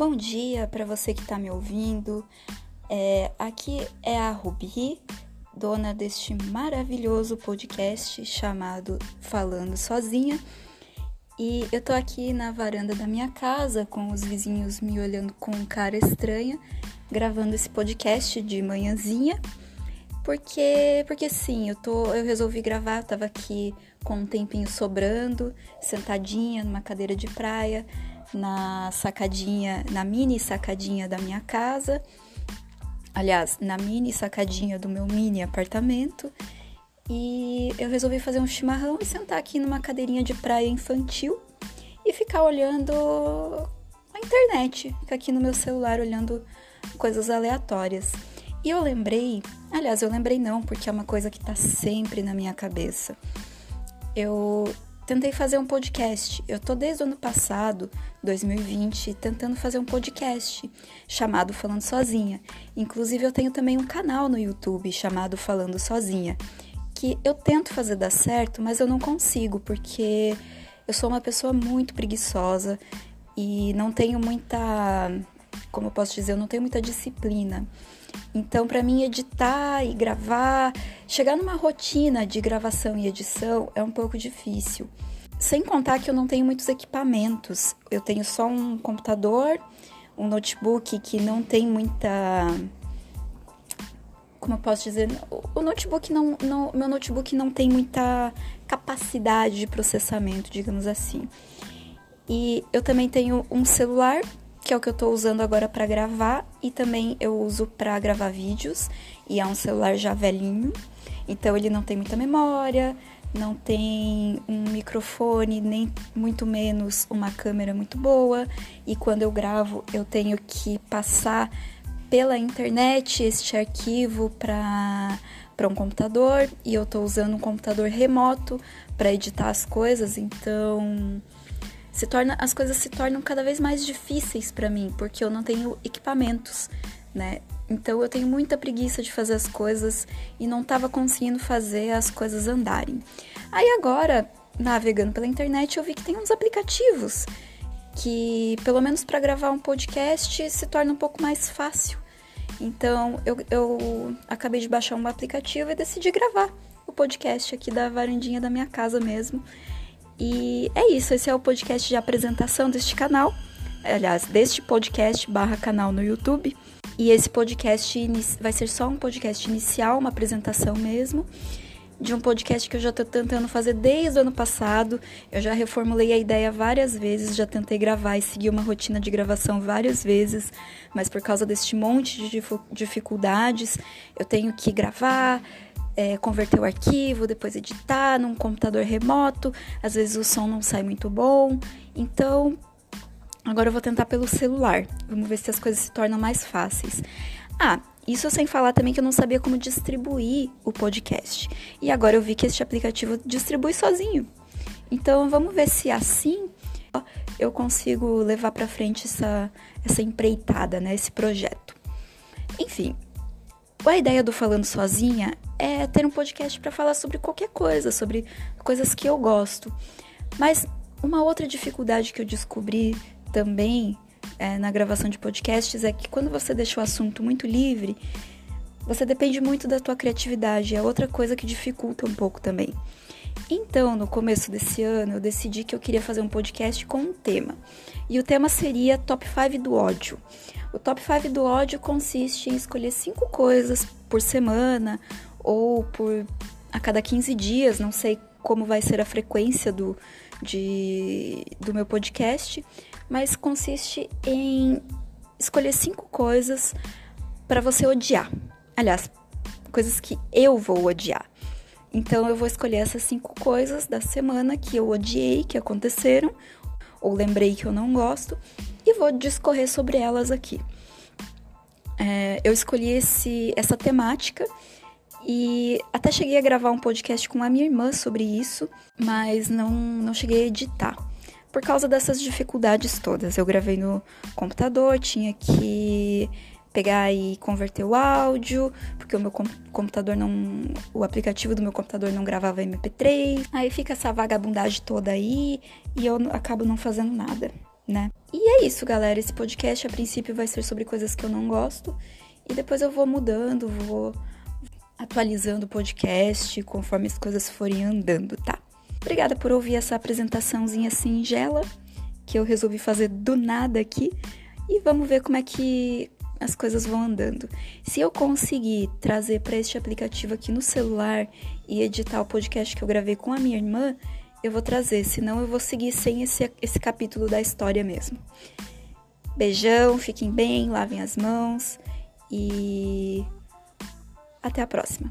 Bom dia para você que está me ouvindo. É, aqui é a Rubi, dona deste maravilhoso podcast chamado Falando Sozinha. E eu tô aqui na varanda da minha casa com os vizinhos me olhando com cara estranha, gravando esse podcast de manhãzinha. Porque, porque sim, eu tô, eu resolvi gravar, tava aqui com um tempinho sobrando, sentadinha numa cadeira de praia, na sacadinha, na mini sacadinha da minha casa. Aliás, na mini sacadinha do meu mini apartamento. E eu resolvi fazer um chimarrão e sentar aqui numa cadeirinha de praia infantil e ficar olhando a internet, ficar aqui no meu celular olhando coisas aleatórias. E eu lembrei, aliás, eu lembrei não, porque é uma coisa que tá sempre na minha cabeça. Eu tentei fazer um podcast. Eu tô desde o ano passado, 2020, tentando fazer um podcast chamado Falando Sozinha. Inclusive, eu tenho também um canal no YouTube chamado Falando Sozinha, que eu tento fazer dar certo, mas eu não consigo, porque eu sou uma pessoa muito preguiçosa e não tenho muita. Como eu posso dizer, eu não tenho muita disciplina. Então, para mim, editar e gravar, chegar numa rotina de gravação e edição é um pouco difícil. Sem contar que eu não tenho muitos equipamentos. Eu tenho só um computador, um notebook que não tem muita. Como eu posso dizer? O notebook não, não, meu notebook não tem muita capacidade de processamento, digamos assim. E eu também tenho um celular que é o que eu tô usando agora para gravar e também eu uso para gravar vídeos e é um celular já velhinho, então ele não tem muita memória, não tem um microfone, nem muito menos uma câmera muito boa, e quando eu gravo eu tenho que passar pela internet este arquivo para para um computador e eu estou usando um computador remoto para editar as coisas, então se torna, as coisas se tornam cada vez mais difíceis para mim, porque eu não tenho equipamentos, né? Então eu tenho muita preguiça de fazer as coisas e não estava conseguindo fazer as coisas andarem. Aí agora, navegando pela internet, eu vi que tem uns aplicativos que, pelo menos para gravar um podcast, se torna um pouco mais fácil. Então eu, eu acabei de baixar um aplicativo e decidi gravar o podcast aqui da varandinha da minha casa mesmo. E é isso, esse é o podcast de apresentação deste canal, aliás, deste podcast barra canal no YouTube. E esse podcast vai ser só um podcast inicial, uma apresentação mesmo, de um podcast que eu já estou tentando fazer desde o ano passado. Eu já reformulei a ideia várias vezes, já tentei gravar e seguir uma rotina de gravação várias vezes, mas por causa deste monte de dificuldades, eu tenho que gravar é, converter o arquivo, depois editar num computador remoto. Às vezes o som não sai muito bom. Então, agora eu vou tentar pelo celular. Vamos ver se as coisas se tornam mais fáceis. Ah, isso sem falar também que eu não sabia como distribuir o podcast. E agora eu vi que este aplicativo distribui sozinho. Então vamos ver se assim eu consigo levar para frente essa, essa empreitada, né, esse projeto. Enfim, a ideia do Falando Sozinha é ter um podcast para falar sobre qualquer coisa, sobre coisas que eu gosto. Mas uma outra dificuldade que eu descobri também é, na gravação de podcasts é que quando você deixa o assunto muito livre, você depende muito da tua criatividade. É outra coisa que dificulta um pouco também. Então, no começo desse ano, eu decidi que eu queria fazer um podcast com um tema. E o tema seria Top 5 do ódio. O top 5 do ódio consiste em escolher cinco coisas por semana ou por a cada 15 dias, não sei como vai ser a frequência do, de, do meu podcast, mas consiste em escolher cinco coisas para você odiar. Aliás, coisas que eu vou odiar. Então eu vou escolher essas cinco coisas da semana que eu odiei, que aconteceram, ou lembrei que eu não gosto, e vou discorrer sobre elas aqui. É, eu escolhi esse, essa temática e até cheguei a gravar um podcast com a minha irmã sobre isso, mas não, não cheguei a editar. Por causa dessas dificuldades todas. Eu gravei no computador, tinha que pegar e converter o áudio, porque o meu computador não. O aplicativo do meu computador não gravava MP3. Aí fica essa vagabundagem toda aí e eu acabo não fazendo nada né? E é isso, galera. Esse podcast a princípio vai ser sobre coisas que eu não gosto e depois eu vou mudando, vou atualizando o podcast conforme as coisas forem andando, tá? Obrigada por ouvir essa apresentaçãozinha singela que eu resolvi fazer do nada aqui e vamos ver como é que as coisas vão andando. Se eu conseguir trazer para este aplicativo aqui no celular e editar o podcast que eu gravei com a minha irmã, eu vou trazer, senão eu vou seguir sem esse, esse capítulo da história mesmo. Beijão, fiquem bem, lavem as mãos e até a próxima.